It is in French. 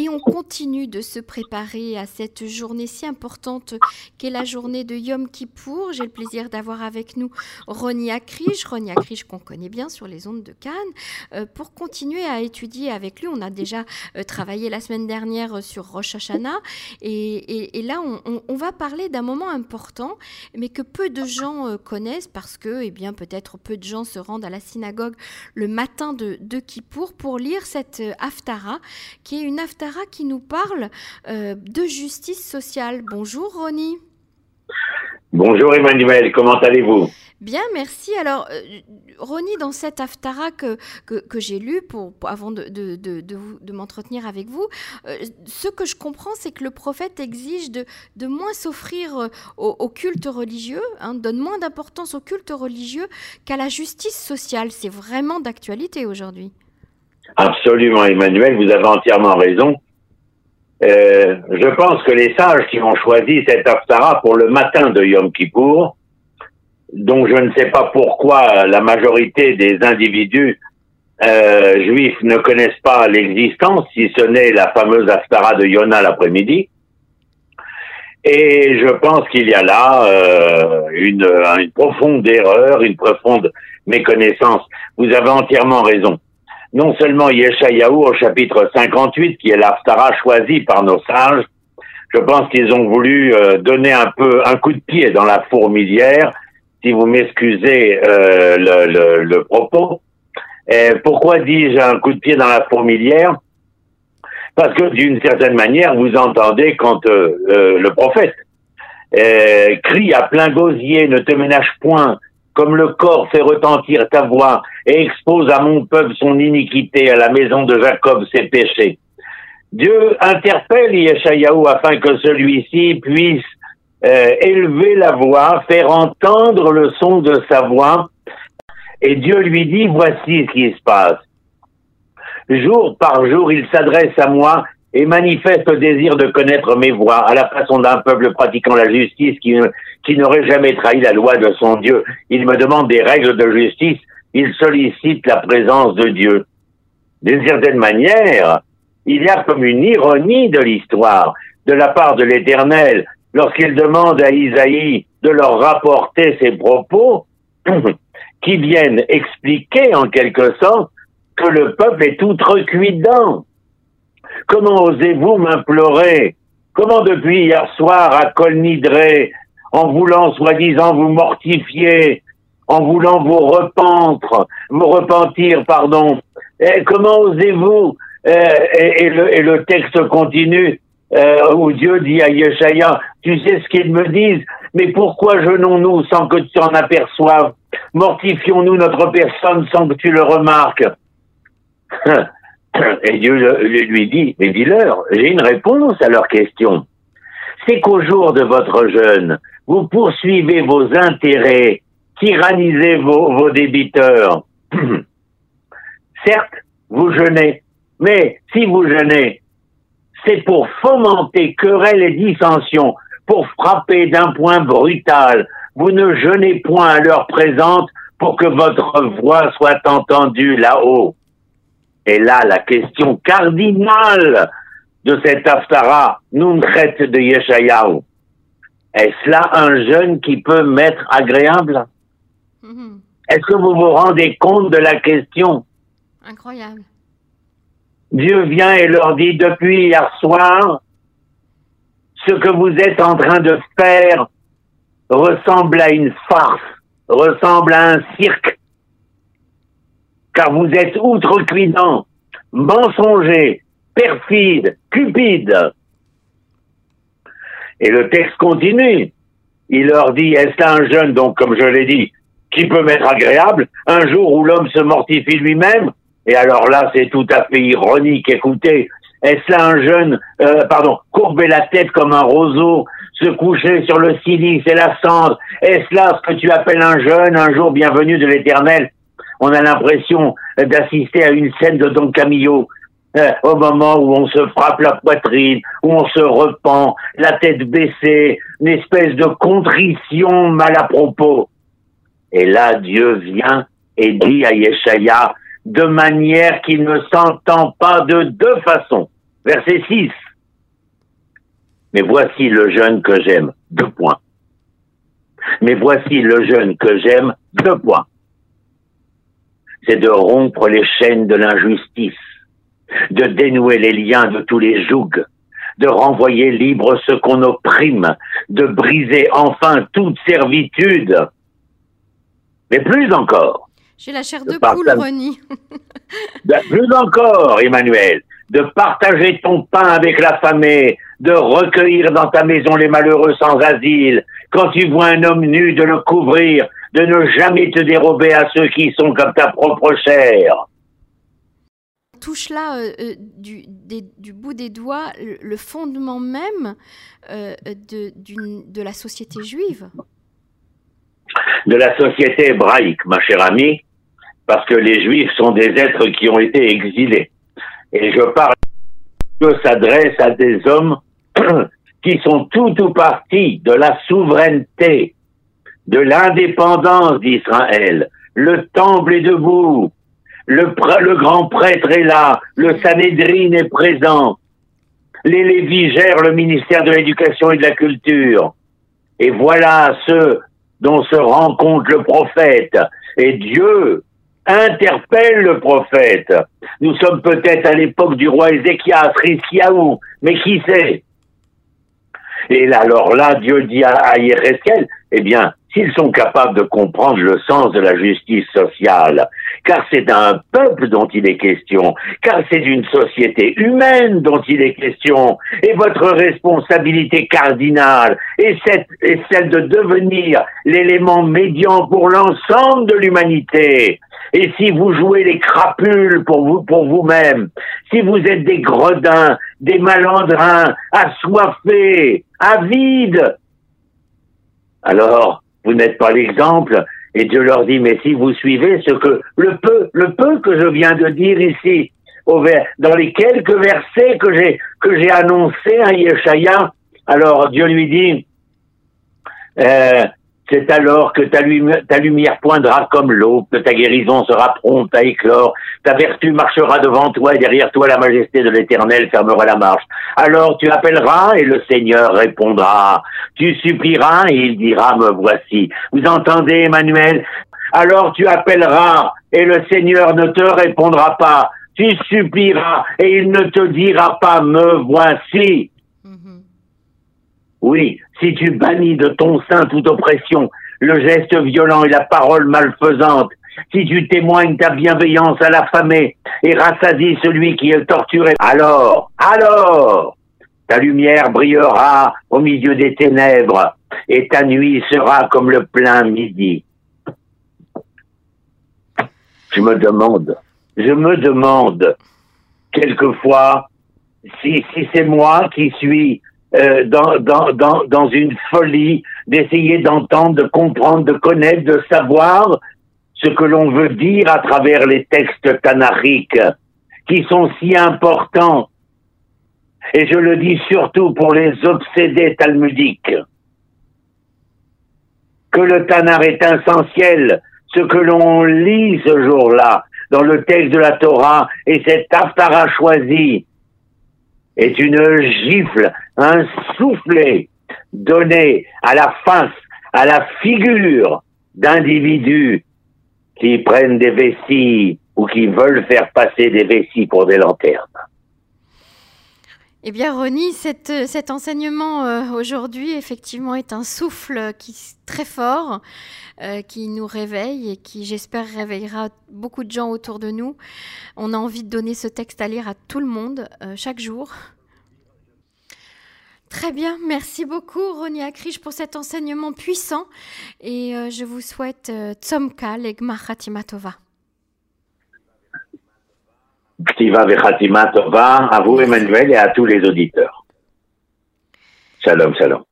Et on continue de se préparer à cette journée si importante qu'est la journée de Yom Kippour. J'ai le plaisir d'avoir avec nous Ronnie Akrish, Ronnie Akrish qu'on connaît bien sur les ondes de Cannes, euh, pour continuer à étudier avec lui. On a déjà euh, travaillé la semaine dernière sur Rosh Hashanah et, là on, va parler d'un moment important mais que peu de gens euh, connaissent parce que eh bien peut-être peu de gens se rendent à la synagogue le matin de, de Kippour pour lire cette Haftara qui est une Haftara qui nous parle euh, de justice sociale. Bonjour Ronnie. Bonjour Emmanuel, comment allez-vous? Bien, merci. Alors, euh, Ronnie, dans cette Haftara que, que, j'ai lu pour, avant de, de, de, m'entretenir avec vous, euh, ce que je comprends, c'est que le prophète exige de, de moins s'offrir au, culte religieux, hein, donne moins d'importance au culte religieux qu'à la justice sociale. C'est vraiment d'actualité aujourd'hui. Absolument, Emmanuel, vous avez entièrement raison. Euh, je pense que les sages qui ont choisi cette Haftara pour le matin de Yom Kippour, dont je ne sais pas pourquoi la majorité des individus euh, juifs ne connaissent pas l'existence, si ce n'est la fameuse Haftara de Yona l'après-midi. Et je pense qu'il y a là euh, une profonde erreur, une profonde méconnaissance. Vous avez entièrement raison non seulement Yeshayahu au chapitre 58, qui est l'Aftara choisi par nos sages, je pense qu'ils ont voulu euh, donner un peu un coup de pied dans la fourmilière, si vous m'excusez euh, le, propos. Pourquoi dis-je un coup de pied dans la fourmilière? Parce que d'une certaine manière, vous entendez quand euh, le prophète crie à plein gosier, ne te ménage point, comme le corps fait retentir ta voix et expose à mon peuple son iniquité, à la maison de Jacob ses péchés. Dieu interpelle Yeshayahu afin que celui-ci puisse euh, élever la voix, faire entendre le son de sa voix, et Dieu lui dit, voici ce qui se passe. Jour par jour, il s'adresse à moi et manifeste le désir de connaître mes voies, à la façon d'un peuple pratiquant la justice qui, qui n'aurait jamais trahi la loi de son Dieu. Il me demande des règles de justice, il sollicite la présence de Dieu. D'une certaine manière, il y a comme une ironie de l'histoire de la part de l'Éternel lorsqu'il demande à Isaïe de leur rapporter ses propos qui viennent expliquer en quelque sorte que le peuple est outrecuidant Comment osez-vous m'implorer? Comment depuis hier soir à Colnidré, en voulant soi-disant vous mortifier, en voulant vous repentir, vous repentir, pardon, comment osez-vous et, le, texte continue euh, où Dieu dit à Yeshaya, tu sais ce qu'ils me disent, mais pourquoi jeûnons-nous sans que tu en aperçoives? Mortifions-nous notre personne sans que tu le remarques? Et Dieu lui dit, mais dis-leur, j'ai une réponse à leur question. C'est qu'au jour de votre jeûne, vous poursuivez vos intérêts, tyrannisez vos, débiteurs. Certes, vous jeûnez, mais si vous jeûnez, c'est pour fomenter querelles et dissensions, pour frapper d'un point brutal. Vous ne jeûnez point à l'heure présente pour que votre voix soit entendue là-haut. Et là, la question cardinale de cet Haftara, traite de Yeshayahu, est-ce là un jeune qui peut m'être agréable? Mm-hmm. Est-ce que vous vous rendez compte de la question? Incroyable. Dieu vient et leur dit depuis hier soir, ce que vous êtes en train de faire ressemble à une farce, ressemble à un cirque car vous êtes outrecuidant, mensonger, perfide, cupide. Et le texte continue. Il leur dit, est-ce un jeune, donc comme je l'ai dit, qui peut m'être agréable, un jour où l'homme se mortifie lui-même? Et alors là, c'est tout à fait ironique. Écoutez, est-ce là un jeune, euh, pardon, courber la tête comme un roseau, se coucher sur le silice et la cendre? Est-ce là ce que tu appelles un jeune, un jour bienvenu de l'éternel? On a l'impression d'assister à une scène de Don Camillo. Euh, au moment où on se frappe la poitrine, où on se repent, la tête baissée, une espèce de contrition mal à propos. Et là, Dieu vient et dit à Yeshaya, de manière qu'il ne s'entend pas de deux façons. verset 6. Mais voici le jeune que j'aime, deux points. Mais voici le jeune que j'aime, deux points. C'est de rompre les chaînes de l'injustice, de dénouer les liens de tous les jougs, de renvoyer libre ce qu'on opprime, de briser enfin toute servitude. Mais plus encore. J'ai la chair de, poule, Ronnie. plus encore, Emmanuel, de partager ton pain avec la famille, de recueillir dans ta maison les malheureux sans asile, quand tu vois un homme nu, de le couvrir, de ne jamais te dérober à ceux qui sont comme ta propre chair. Touche là euh, euh, du, du, bout des doigts le, fondement même euh, de, de la société juive. De la société hébraïque, ma chère amie, parce que les juifs sont des êtres qui ont été exilés. Et je parle que s'adresse à des hommes qui sont tout ou partie de la souveraineté, de l'indépendance d'Israël. Le temple est debout, le, grand prêtre est là, le Sanhédrin est présent, les Lévis gèrent le ministère de l'Éducation et de la Culture. Et voilà ceux dont se rend compte le prophète. Et Dieu interpelle le prophète. Nous sommes peut-être à l'époque du roi Ézéchias, Rizkiaou, mais qui sait? Et alors là, Dieu dit à, à eh bien, s'ils sont capables de comprendre le sens de la justice sociale, car c'est d'un peuple dont il est question, car c'est d'une société humaine dont il est question, et votre responsabilité cardinale est, celle de devenir l'élément médian pour l'ensemble de l'humanité. Et si vous jouez les crapules pour vous-même, si vous êtes des gredins, des malandrins, assoiffés, avides, alors vous n'êtes pas l'exemple. Et Dieu leur dit, mais si vous suivez ce que, le peu, le peu que je viens de dire ici, au dans les quelques versets que j'ai, que j'ai annoncés à Yeshaya, alors Dieu lui dit, euh, c'est alors que ta, lumière poindra comme l'eau, que ta guérison sera prompte à éclore, ta vertu marchera devant toi et derrière toi la majesté de l'Éternel fermera la marche. Alors tu appelleras et le Seigneur répondra. Tu supplieras et il dira, me voici. Vous entendez, Emmanuel? Alors tu appelleras et le Seigneur ne te répondra pas. Tu supplieras et il ne te dira pas, me voici. Oui, si tu bannis de ton sein toute oppression, le geste violent et la parole malfaisante, si tu témoignes ta bienveillance à l'affamé et rassasies celui qui est torturé, alors, alors, ta lumière brillera au milieu des ténèbres et ta nuit sera comme le plein midi. Je me demande, je me demande quelquefois si, si c'est moi qui suis euh, dans, dans, dans, dans une folie d'essayer d'entendre, de comprendre, de connaître, de savoir ce que l'on veut dire à travers les textes tanariques qui sont si importants. Et je le dis surtout pour les obsédés talmudiques. Que le Tanar est essentiel, ce que l'on lit ce jour-là dans le texte de la Torah et cet Aftara choisi est une gifle, un soufflet donné à la face, à la figure d'individus qui prennent des vessies ou qui veulent faire passer des vessies pour des lanternes. Eh bien, Ronnie, cet enseignement euh, aujourd'hui, effectivement, est un souffle qui très fort, euh, qui nous réveille et qui, j'espère, réveillera beaucoup de gens autour de nous. On a envie de donner ce texte à lire à tout le monde euh, chaque jour. Très bien, merci beaucoup Ronnie Akrish pour cet enseignement puissant et je vous souhaite Tzomka Legmar Tova. Ktiva Vechatima Tova, à vous Emmanuel et à tous les auditeurs. Shalom, shalom.